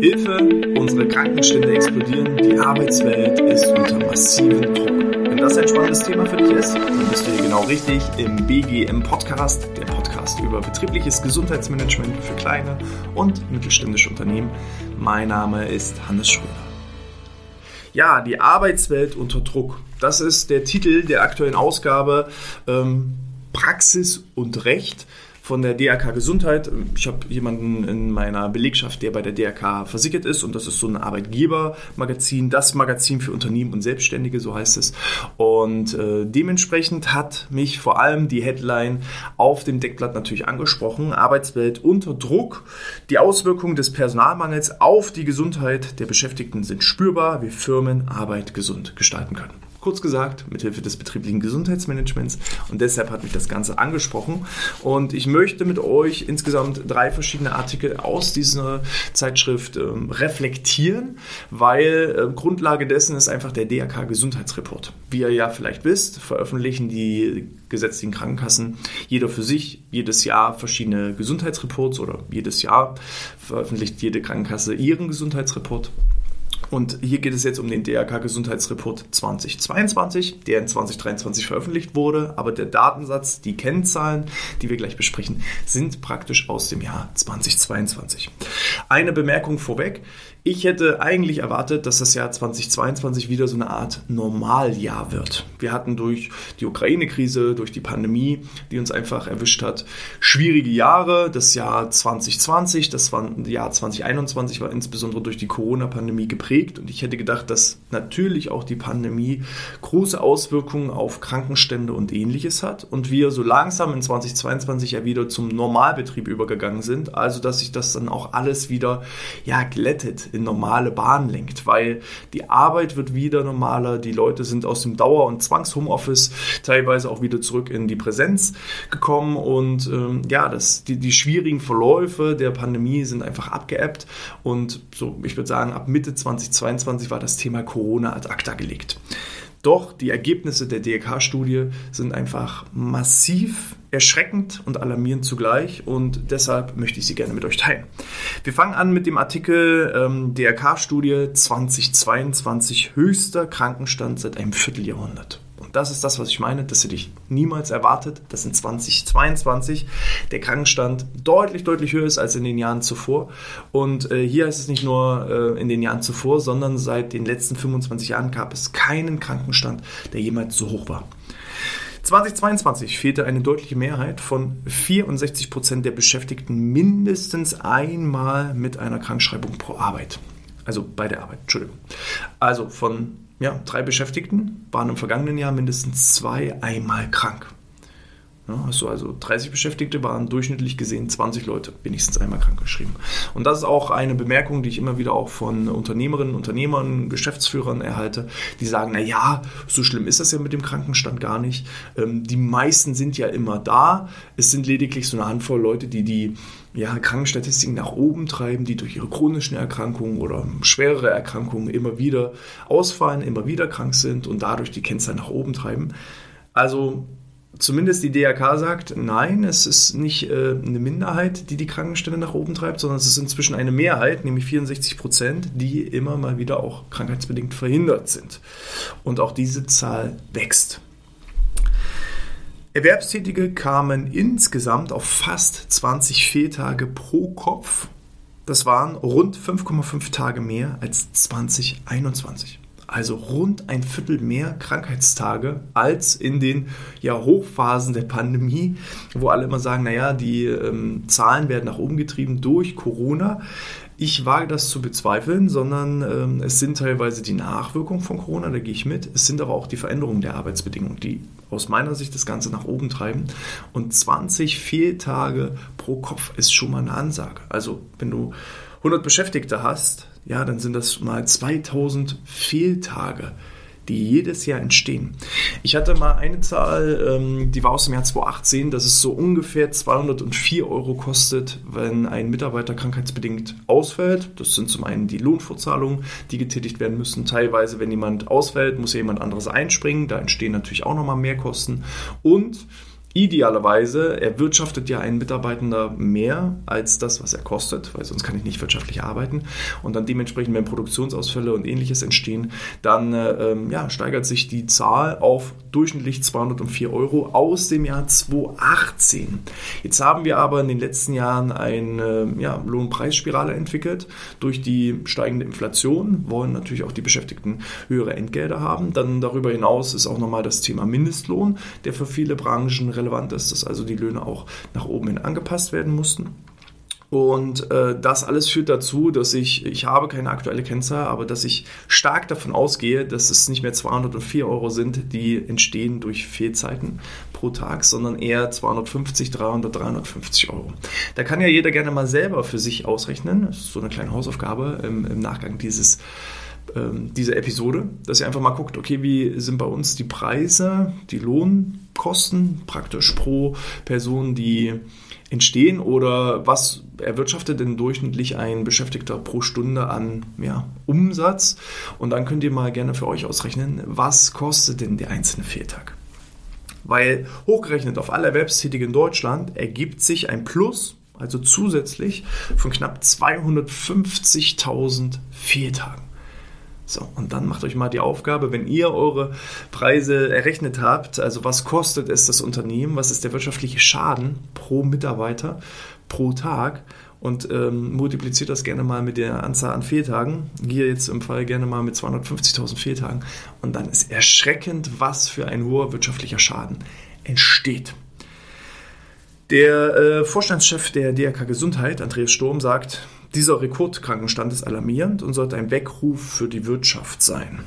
Hilfe, unsere Krankenstände explodieren, die Arbeitswelt ist unter massivem Druck. Wenn das ein spannendes Thema für dich ist, dann bist du hier genau richtig im BGM Podcast, der Podcast über betriebliches Gesundheitsmanagement für kleine und mittelständische Unternehmen. Mein Name ist Hannes Schröder. Ja, die Arbeitswelt unter Druck. Das ist der Titel der aktuellen Ausgabe ähm, Praxis und Recht von der DRK Gesundheit. Ich habe jemanden in meiner Belegschaft, der bei der DRK versichert ist und das ist so ein Arbeitgebermagazin, das Magazin für Unternehmen und Selbstständige, so heißt es. Und äh, dementsprechend hat mich vor allem die Headline auf dem Deckblatt natürlich angesprochen. Arbeitswelt unter Druck. Die Auswirkungen des Personalmangels auf die Gesundheit der Beschäftigten sind spürbar, wie Firmen Arbeit gesund gestalten können. Kurz gesagt, mithilfe des betrieblichen Gesundheitsmanagements. Und deshalb hat mich das Ganze angesprochen. Und ich möchte mit euch insgesamt drei verschiedene Artikel aus dieser Zeitschrift ähm, reflektieren, weil äh, Grundlage dessen ist einfach der DRK Gesundheitsreport. Wie ihr ja vielleicht wisst, veröffentlichen die gesetzlichen Krankenkassen jeder für sich jedes Jahr verschiedene Gesundheitsreports oder jedes Jahr veröffentlicht jede Krankenkasse ihren Gesundheitsreport. Und hier geht es jetzt um den DRK Gesundheitsreport 2022, der in 2023 veröffentlicht wurde. Aber der Datensatz, die Kennzahlen, die wir gleich besprechen, sind praktisch aus dem Jahr 2022. Eine Bemerkung vorweg. Ich hätte eigentlich erwartet, dass das Jahr 2022 wieder so eine Art Normaljahr wird. Wir hatten durch die Ukraine-Krise, durch die Pandemie, die uns einfach erwischt hat, schwierige Jahre. Das Jahr 2020, das Jahr 2021 war insbesondere durch die Corona-Pandemie geprägt und ich hätte gedacht, dass natürlich auch die Pandemie große Auswirkungen auf Krankenstände und ähnliches hat und wir so langsam in 2022 ja wieder zum Normalbetrieb übergegangen sind, also dass sich das dann auch alles wieder ja glättet in normale Bahn lenkt, weil die Arbeit wird wieder normaler, die Leute sind aus dem Dauer- und Zwangs-Homeoffice teilweise auch wieder zurück in die Präsenz gekommen und ähm, ja, das, die, die schwierigen Verläufe der Pandemie sind einfach abgeebbt und so, ich würde sagen, ab Mitte 2022 war das Thema Corona ad acta gelegt. Doch die Ergebnisse der DRK-Studie sind einfach massiv erschreckend und alarmierend zugleich und deshalb möchte ich sie gerne mit euch teilen. Wir fangen an mit dem Artikel ähm, DRK-Studie 2022 höchster Krankenstand seit einem Vierteljahrhundert. Und das ist das, was ich meine. Das hätte ich niemals erwartet, dass in 2022 der Krankenstand deutlich, deutlich höher ist als in den Jahren zuvor. Und äh, hier heißt es nicht nur äh, in den Jahren zuvor, sondern seit den letzten 25 Jahren gab es keinen Krankenstand, der jemals so hoch war. 2022 fehlte eine deutliche Mehrheit von 64 Prozent der Beschäftigten mindestens einmal mit einer Krankschreibung pro Arbeit. Also bei der Arbeit, Entschuldigung. Also von ja, drei Beschäftigten waren im vergangenen Jahr mindestens zwei einmal krank. Ja, also, also 30 Beschäftigte waren durchschnittlich gesehen 20 Leute wenigstens einmal krankgeschrieben. Und das ist auch eine Bemerkung, die ich immer wieder auch von Unternehmerinnen, Unternehmern, Geschäftsführern erhalte, die sagen, na ja, so schlimm ist das ja mit dem Krankenstand gar nicht. Ähm, die meisten sind ja immer da. Es sind lediglich so eine Handvoll Leute, die die ja, Krankenstatistiken nach oben treiben, die durch ihre chronischen Erkrankungen oder schwerere Erkrankungen immer wieder ausfallen, immer wieder krank sind und dadurch die Kennzahlen nach oben treiben. Also zumindest die DRK sagt, nein, es ist nicht äh, eine Minderheit, die die Krankenstände nach oben treibt, sondern es ist inzwischen eine Mehrheit, nämlich 64 Prozent, die immer mal wieder auch krankheitsbedingt verhindert sind. Und auch diese Zahl wächst. Erwerbstätige kamen insgesamt auf fast 20 Fehltage pro Kopf. Das waren rund 5,5 Tage mehr als 2021 also rund ein Viertel mehr Krankheitstage als in den ja, Hochphasen der Pandemie, wo alle immer sagen, naja, die ähm, Zahlen werden nach oben getrieben durch Corona. Ich wage das zu bezweifeln, sondern ähm, es sind teilweise die Nachwirkungen von Corona, da gehe ich mit. Es sind aber auch die Veränderungen der Arbeitsbedingungen, die aus meiner Sicht das Ganze nach oben treiben. Und 20 Fehltage pro Kopf ist schon mal eine Ansage. Also wenn du 100 Beschäftigte hast, ja, dann sind das mal 2000 Fehltage die jedes Jahr entstehen. Ich hatte mal eine Zahl, ähm, die war aus dem Jahr 2018, dass es so ungefähr 204 Euro kostet, wenn ein Mitarbeiter krankheitsbedingt ausfällt. Das sind zum einen die Lohnfortzahlungen, die getätigt werden müssen. Teilweise, wenn jemand ausfällt, muss ja jemand anderes einspringen. Da entstehen natürlich auch nochmal Mehrkosten. Und Idealerweise erwirtschaftet ja ein Mitarbeitender mehr als das, was er kostet, weil sonst kann ich nicht wirtschaftlich arbeiten. Und dann dementsprechend, wenn Produktionsausfälle und ähnliches entstehen, dann äh, ähm, ja, steigert sich die Zahl auf durchschnittlich 204 Euro aus dem Jahr 2018. Jetzt haben wir aber in den letzten Jahren eine ja, Lohnpreisspirale entwickelt. Durch die steigende Inflation wollen natürlich auch die Beschäftigten höhere Entgelte haben. Dann darüber hinaus ist auch nochmal das Thema Mindestlohn, der für viele Branchen relevant ist, dass also die Löhne auch nach oben hin angepasst werden mussten. Und äh, das alles führt dazu, dass ich, ich habe keine aktuelle Kennzahl, aber dass ich stark davon ausgehe, dass es nicht mehr 204 Euro sind, die entstehen durch Fehlzeiten pro Tag, sondern eher 250, 300, 350 Euro. Da kann ja jeder gerne mal selber für sich ausrechnen. Das ist so eine kleine Hausaufgabe im, im Nachgang dieses ähm, diese Episode, dass ihr einfach mal guckt, okay, wie sind bei uns die Preise, die Lohnkosten praktisch pro Person, die entstehen oder was erwirtschaftet denn durchschnittlich ein Beschäftigter pro Stunde an ja, Umsatz und dann könnt ihr mal gerne für euch ausrechnen, was kostet denn der einzelne Fehltag. Weil hochgerechnet auf alle Erwerbstätige in Deutschland ergibt sich ein Plus, also zusätzlich von knapp 250.000 Fehltagen. So, und dann macht euch mal die Aufgabe, wenn ihr eure Preise errechnet habt, also was kostet es das Unternehmen, was ist der wirtschaftliche Schaden pro Mitarbeiter pro Tag und ähm, multipliziert das gerne mal mit der Anzahl an Fehltagen. Hier jetzt im Fall gerne mal mit 250.000 Fehltagen und dann ist erschreckend, was für ein hoher wirtschaftlicher Schaden entsteht. Der äh, Vorstandschef der DRK Gesundheit, Andreas Sturm, sagt, dieser Rekordkrankenstand ist alarmierend und sollte ein Weckruf für die Wirtschaft sein.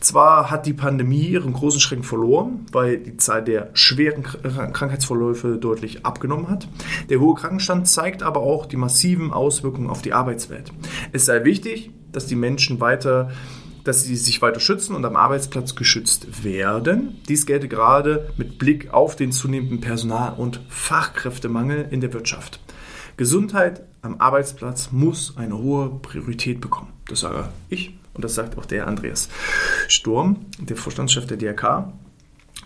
Zwar hat die Pandemie ihren großen Schrecken verloren, weil die Zahl der schweren Krankheitsverläufe deutlich abgenommen hat. Der hohe Krankenstand zeigt aber auch die massiven Auswirkungen auf die Arbeitswelt. Es sei wichtig, dass die Menschen weiter dass sie sich weiter schützen und am Arbeitsplatz geschützt werden. Dies gelte gerade mit Blick auf den zunehmenden Personal- und Fachkräftemangel in der Wirtschaft. Gesundheit am Arbeitsplatz muss eine hohe Priorität bekommen. Das sage ich und das sagt auch der Andreas Sturm, der Vorstandschef der DRK.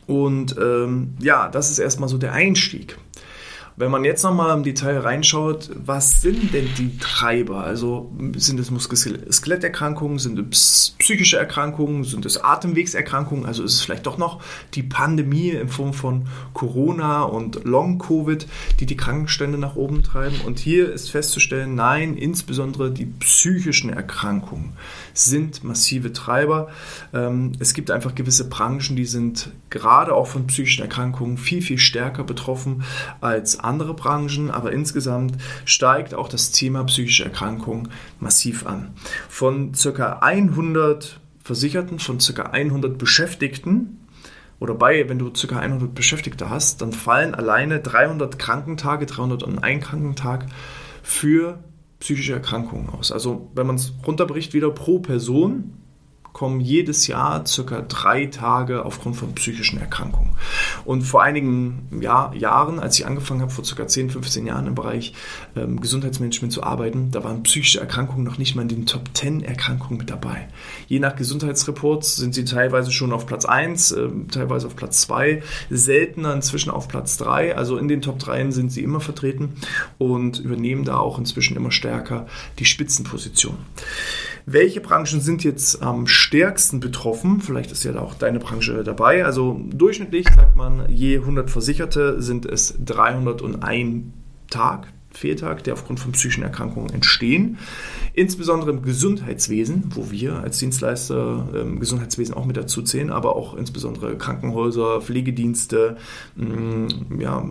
Und ähm, ja, das ist erstmal so der Einstieg. Wenn man jetzt nochmal im Detail reinschaut, was sind denn die Treiber? Also sind es Muskel-Skeletterkrankungen, sind es psychische Erkrankungen, sind es Atemwegserkrankungen? Also ist es vielleicht doch noch die Pandemie in Form von Corona und Long-Covid, die die Krankenstände nach oben treiben? Und hier ist festzustellen, nein, insbesondere die psychischen Erkrankungen sind massive Treiber. Ähm, es gibt einfach gewisse Branchen, die sind gerade auch von psychischen Erkrankungen viel, viel stärker betroffen als andere Branchen, aber insgesamt steigt auch das Thema psychische Erkrankungen massiv an. Von ca. 100 Versicherten, von ca. 100 Beschäftigten oder bei, wenn du ca. 100 Beschäftigte hast, dann fallen alleine 300 Krankentage, 301 Krankentag für psychische Erkrankungen aus. Also wenn man es runterbricht, wieder pro Person kommen jedes Jahr circa drei Tage aufgrund von psychischen Erkrankungen. Und vor einigen ja, Jahren, als ich angefangen habe, vor circa 10, 15 Jahren im Bereich ähm, Gesundheitsmanagement zu arbeiten, da waren psychische Erkrankungen noch nicht mal in den Top 10 Erkrankungen mit dabei. Je nach Gesundheitsreports sind sie teilweise schon auf Platz 1, äh, teilweise auf Platz 2, seltener inzwischen auf Platz 3. Also in den Top 3 sind sie immer vertreten und übernehmen da auch inzwischen immer stärker die Spitzenposition. Welche Branchen sind jetzt am stärksten betroffen? Vielleicht ist ja auch deine Branche dabei. Also durchschnittlich sagt man, je 100 Versicherte sind es 301 Tag, Fehltag, der aufgrund von psychischen Erkrankungen entstehen. Insbesondere im Gesundheitswesen, wo wir als Dienstleister im Gesundheitswesen auch mit dazu zählen, aber auch insbesondere Krankenhäuser, Pflegedienste, mm, ja,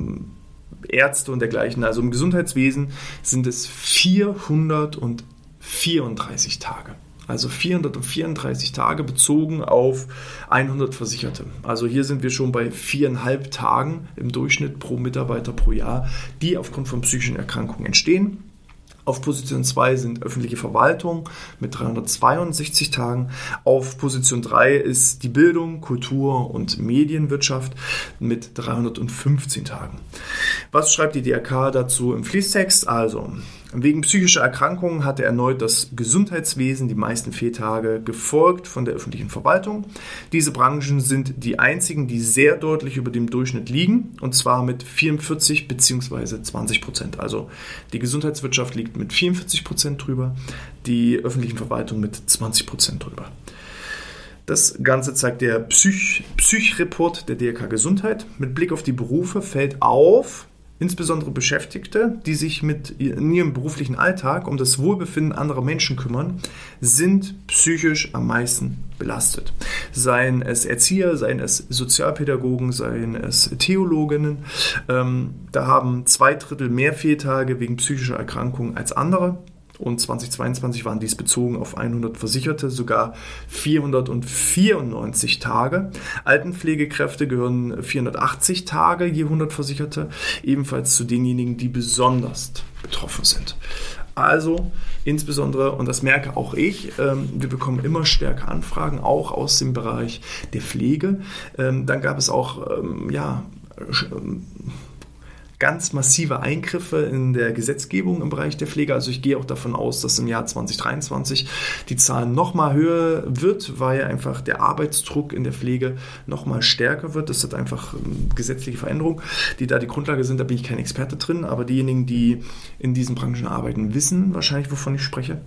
Ärzte und dergleichen. Also im Gesundheitswesen sind es 400 und 34 Tage. Also 434 Tage bezogen auf 100 Versicherte. Also hier sind wir schon bei viereinhalb Tagen im Durchschnitt pro Mitarbeiter pro Jahr, die aufgrund von psychischen Erkrankungen entstehen. Auf Position 2 sind öffentliche Verwaltung mit 362 Tagen. Auf Position 3 ist die Bildung, Kultur und Medienwirtschaft mit 315 Tagen. Was schreibt die DRK dazu im Fließtext? Also, Wegen psychischer Erkrankungen hatte erneut das Gesundheitswesen die meisten Fehltage gefolgt von der öffentlichen Verwaltung. Diese Branchen sind die einzigen, die sehr deutlich über dem Durchschnitt liegen, und zwar mit 44 bzw. 20 Prozent. Also die Gesundheitswirtschaft liegt mit 44 Prozent drüber, die öffentlichen Verwaltung mit 20 Prozent drüber. Das Ganze zeigt der Psych, Psych-Report der DRK Gesundheit. Mit Blick auf die Berufe fällt auf, insbesondere Beschäftigte, die sich mit in ihrem beruflichen Alltag um das Wohlbefinden anderer Menschen kümmern, sind psychisch am meisten belastet. Seien es Erzieher, seien es Sozialpädagogen, seien es Theologinnen. Ähm, da haben zwei Drittel mehr Fehltage wegen psychischer Erkrankungen als andere und 2022 waren dies bezogen auf 100 Versicherte sogar 494 Tage. Altenpflegekräfte gehören 480 Tage je 100 Versicherte, ebenfalls zu denjenigen, die besonders betroffen sind. Also insbesondere, und das merke auch ich, ähm, wir bekommen immer stärker Anfragen, auch aus dem Bereich der Pflege. Ähm, dann gab es auch, ähm, ja, ganz massive Eingriffe in der Gesetzgebung im Bereich der Pflege. Also ich gehe auch davon aus, dass im Jahr 2023 die Zahl nochmal höher wird, weil einfach der Arbeitsdruck in der Pflege nochmal stärker wird. Das hat einfach ähm, gesetzliche Veränderungen, die da die Grundlage sind. Da bin ich kein Experte drin, aber diejenigen, die in diesen Branchen arbeiten, wissen wahrscheinlich, wovon ich spreche.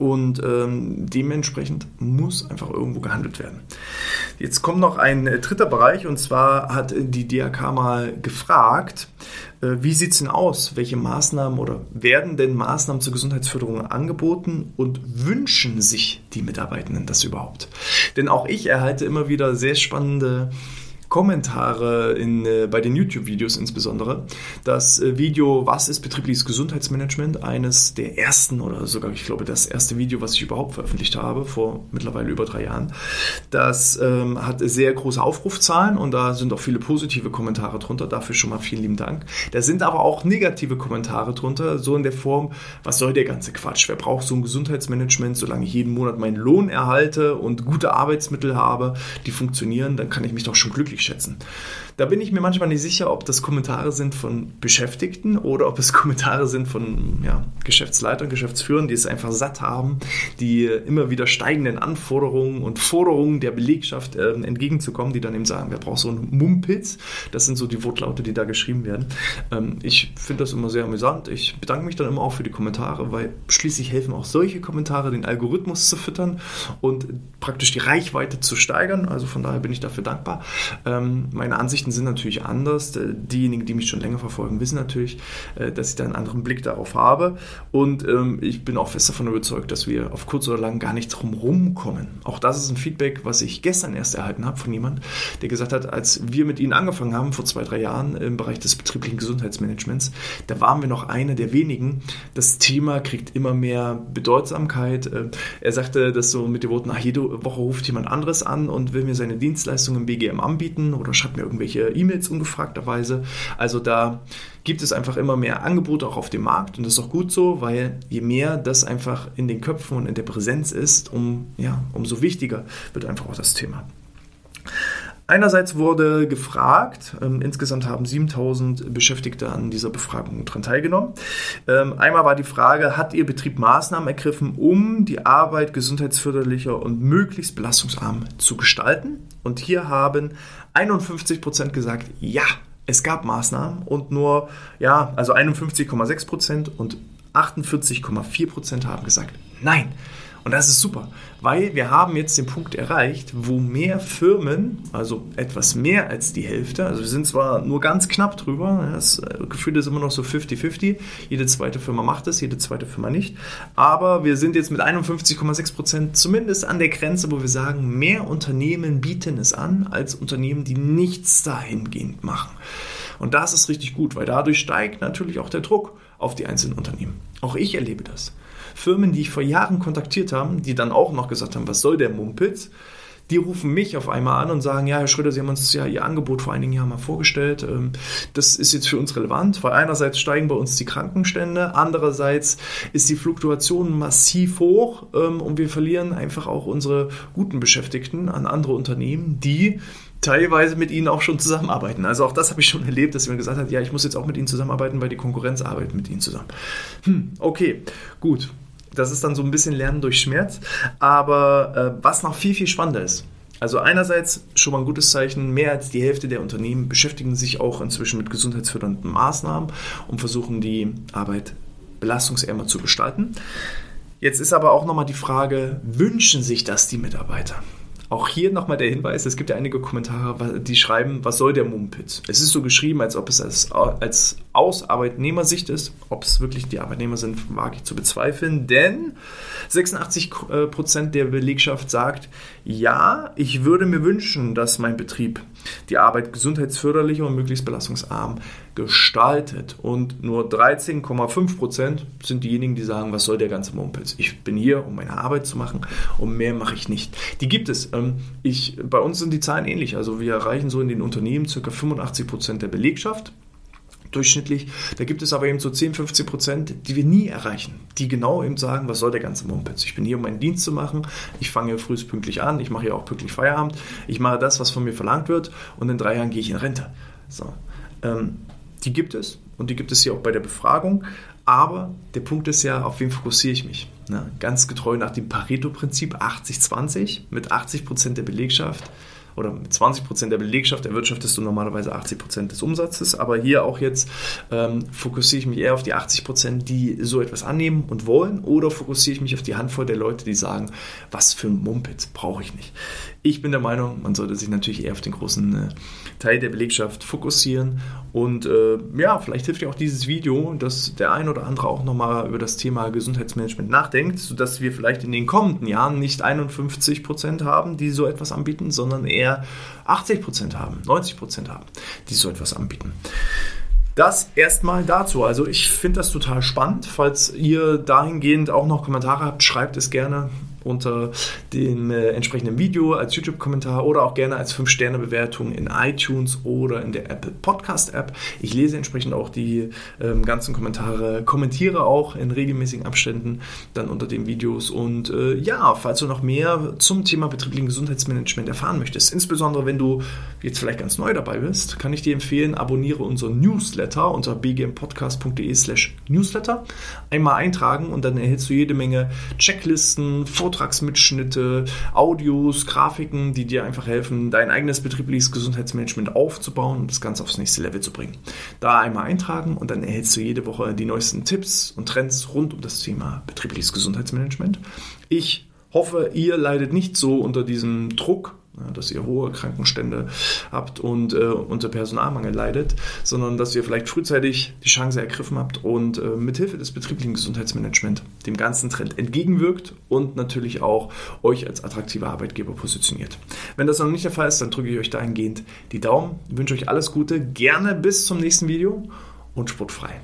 Und ähm, dementsprechend muss einfach irgendwo gehandelt werden. Jetzt kommt noch ein äh, dritter Bereich und zwar hat die DRK mal gefragt, äh, wie sieht es denn aus? Welche Maßnahmen oder werden denn Maßnahmen zur Gesundheitsförderung angeboten und wünschen sich die Mitarbeitenden das überhaupt? Denn auch ich erhalte immer wieder sehr spannende Kommentare in, äh, bei den YouTube-Videos insbesondere. Das äh, Video Was ist betriebliches Gesundheitsmanagement? Eines der ersten oder sogar, ich glaube, das erste Video, was ich überhaupt veröffentlicht habe, vor mittlerweile über drei Jahren. Das ähm, hat sehr große Aufrufzahlen und da sind auch viele positive Kommentare drunter. Dafür schon mal vielen lieben Dank. Da sind aber auch negative Kommentare drunter, so in der Form, was soll der ganze Quatsch? Wer braucht so ein Gesundheitsmanagement, solange ich jeden Monat meinen Lohn erhalte und gute Arbeitsmittel habe, die funktionieren, dann kann ich mich doch schon glücklich schätzen. Da bin ich mir manchmal nicht sicher, ob das Kommentare sind von Beschäftigten oder ob es Kommentare sind von ja, Geschäftsleitern, Geschäftsführern, die es einfach satt haben, die immer wieder steigenden Anforderungen und Forderungen der Belegschaft äh, entgegenzukommen, die dann eben sagen, wer braucht so einen Mumpitz? Das sind so die Wortlaute, die da geschrieben werden. Ähm, ich finde das immer sehr amüsant. Ich bedanke mich dann immer auch für die Kommentare, weil schließlich helfen auch solche Kommentare, den Algorithmus zu füttern und praktisch die Reichweite zu steigern. Also von daher bin ich dafür dankbar. Ähm, meine Ansichten sind natürlich anders. Äh, diejenigen, die mich schon länger verfolgen, wissen natürlich, äh, dass ich da einen anderen Blick darauf habe. Und ähm, ich bin auch fest davon überzeugt, dass wir auf kurz oder lang gar nicht drum rumkommen. Auch das ist ein Feedback, was ich gestern erst erhalten habe von jemand, der gesagt hat, als wir mit Ihnen angefangen haben, vor zwei, drei Jahren im Bereich des betrieblichen Gesundheitsmanagements, da waren wir noch einer der wenigen. Das Thema kriegt immer mehr Bedeutsamkeit. Äh, er sagte das so mit den Worten, nach jede Woche ruft jemand anderes an und will mir seine Dienstleistungen im BGM anbieten oder schreibt mir irgendwelche irgendwelche E-Mails ungefragterweise. Also da gibt es einfach immer mehr Angebote auch auf dem Markt und das ist auch gut so, weil je mehr das einfach in den Köpfen und in der Präsenz ist, um, ja, umso wichtiger wird einfach auch das Thema. Einerseits wurde gefragt, ähm, insgesamt haben 7000 Beschäftigte an dieser Befragung daran teilgenommen. Ähm, einmal war die Frage, hat Ihr Betrieb Maßnahmen ergriffen, um die Arbeit gesundheitsförderlicher und möglichst belastungsarm zu gestalten? Und hier haben 51 Prozent gesagt, ja, es gab Maßnahmen und nur, ja, also 51,6 Prozent und 48,4 Prozent haben gesagt, nein. Und das ist super, weil wir haben jetzt den Punkt erreicht, wo mehr Firmen, also etwas mehr als die Hälfte, also wir sind zwar nur ganz knapp drüber, das äh, Gefühl ist immer noch so 50-50, jede zweite Firma macht es, jede zweite Firma nicht, aber wir sind jetzt mit 51,6 Prozent zumindest an der Grenze, wo wir sagen, mehr Unternehmen bieten es an, als Unternehmen, die nichts dahingehend machen. Und das ist richtig gut, weil dadurch steigt natürlich auch der Druck auf die einzelnen Unternehmen. Auch ich erlebe das. Firmen, die ich vor Jahren kontaktiert habe, die dann auch noch gesagt haben, was soll der Mumpitz? Die rufen mich auf einmal an und sagen, ja, Herr Schröder, Sie haben uns ja Ihr Angebot vor einigen Jahren mal vorgestellt. Ähm, das ist jetzt für uns relevant, weil einerseits steigen bei uns die Krankenstände, andererseits ist die Fluktuation massiv hoch ähm, und wir verlieren einfach auch unsere guten Beschäftigten an andere Unternehmen, die teilweise mit ihnen auch schon zusammenarbeiten. Also auch das habe ich schon erlebt, dass jemand gesagt hat, ja, ich muss jetzt auch mit ihnen zusammenarbeiten, weil die Konkurrenz arbeitet mit ihnen zusammen. Hm, okay, gut. Das ist dann so ein bisschen Lernen durch Schmerz. Aber äh, was noch viel, viel spannender ist, also einerseits schon mal ein gutes Zeichen, mehr als die Hälfte der Unternehmen beschäftigen sich auch inzwischen mit gesundheitsfördernden Maßnahmen und versuchen die Arbeit belastungsärmer zu gestalten. Jetzt ist aber auch nochmal die Frage, wünschen sich das die Mitarbeiter? Auch hier nochmal der Hinweis, es gibt ja einige Kommentare, die schreiben, was soll der Mumpitz? Es ist so geschrieben, als ob es als, als aus Arbeitnehmersicht ist. Ob es wirklich die Arbeitnehmer sind, wage ich zu bezweifeln, denn 86% der Belegschaft sagt, ja, ich würde mir wünschen, dass mein Betrieb die Arbeit gesundheitsförderlich und möglichst belastungsarm gestaltet. Und nur 13,5% sind diejenigen, die sagen, was soll der ganze Mumpitz? Ich bin hier, um meine Arbeit zu machen und mehr mache ich nicht. Die gibt es. Ähm, ich, bei uns sind die Zahlen ähnlich. Also wir erreichen so in den Unternehmen ca. 85% der Belegschaft durchschnittlich. Da gibt es aber eben so 10, 15 Prozent, die wir nie erreichen, die genau eben sagen, was soll der ganze Mumpitz? Ich bin hier, um meinen Dienst zu machen. Ich fange frühst pünktlich an. Ich mache hier auch pünktlich Feierabend. Ich mache das, was von mir verlangt wird und in drei Jahren gehe ich in Rente. So. Ähm, die gibt es und die gibt es hier auch bei der Befragung. Aber der Punkt ist ja, auf wen fokussiere ich mich? Ne? Ganz getreu nach dem Pareto-Prinzip 80-20 mit 80 Prozent der Belegschaft oder mit 20 Prozent der Belegschaft erwirtschaftest du normalerweise 80 Prozent des Umsatzes. Aber hier auch jetzt ähm, fokussiere ich mich eher auf die 80 Prozent, die so etwas annehmen und wollen, oder fokussiere ich mich auf die Handvoll der Leute, die sagen, was für ein Mumpitz brauche ich nicht. Ich bin der Meinung, man sollte sich natürlich eher auf den großen äh, Teil der Belegschaft fokussieren. Und äh, ja, vielleicht hilft dir auch dieses Video, dass der ein oder andere auch nochmal über das Thema Gesundheitsmanagement nachdenkt, sodass wir vielleicht in den kommenden Jahren nicht 51 Prozent haben, die so etwas anbieten, sondern eher 80 Prozent haben, 90 Prozent haben, die so etwas anbieten. Das erstmal dazu. Also ich finde das total spannend. Falls ihr dahingehend auch noch Kommentare habt, schreibt es gerne unter dem äh, entsprechenden Video als YouTube-Kommentar oder auch gerne als 5-Sterne-Bewertung in iTunes oder in der Apple Podcast-App. Ich lese entsprechend auch die ähm, ganzen Kommentare, kommentiere auch in regelmäßigen Abständen dann unter den Videos. Und äh, ja, falls du noch mehr zum Thema betrieblichen Gesundheitsmanagement erfahren möchtest, insbesondere wenn du jetzt vielleicht ganz neu dabei bist, kann ich dir empfehlen, abonniere unseren Newsletter unter bgmpodcast.de slash newsletter. Einmal eintragen und dann erhältst du jede Menge Checklisten, Fotos, Vortragsmitschnitte, Audios, Grafiken, die dir einfach helfen, dein eigenes betriebliches Gesundheitsmanagement aufzubauen und das Ganze aufs nächste Level zu bringen. Da einmal eintragen und dann erhältst du jede Woche die neuesten Tipps und Trends rund um das Thema betriebliches Gesundheitsmanagement. Ich hoffe, ihr leidet nicht so unter diesem Druck, dass ihr hohe Krankenstände habt und äh, unter Personalmangel leidet, sondern dass ihr vielleicht frühzeitig die Chance ergriffen habt und äh, mithilfe des betrieblichen Gesundheitsmanagements dem ganzen Trend entgegenwirkt und natürlich auch euch als attraktiver Arbeitgeber positioniert. Wenn das noch nicht der Fall ist, dann drücke ich euch dahingehend die Daumen, wünsche euch alles Gute, gerne bis zum nächsten Video und sportfrei.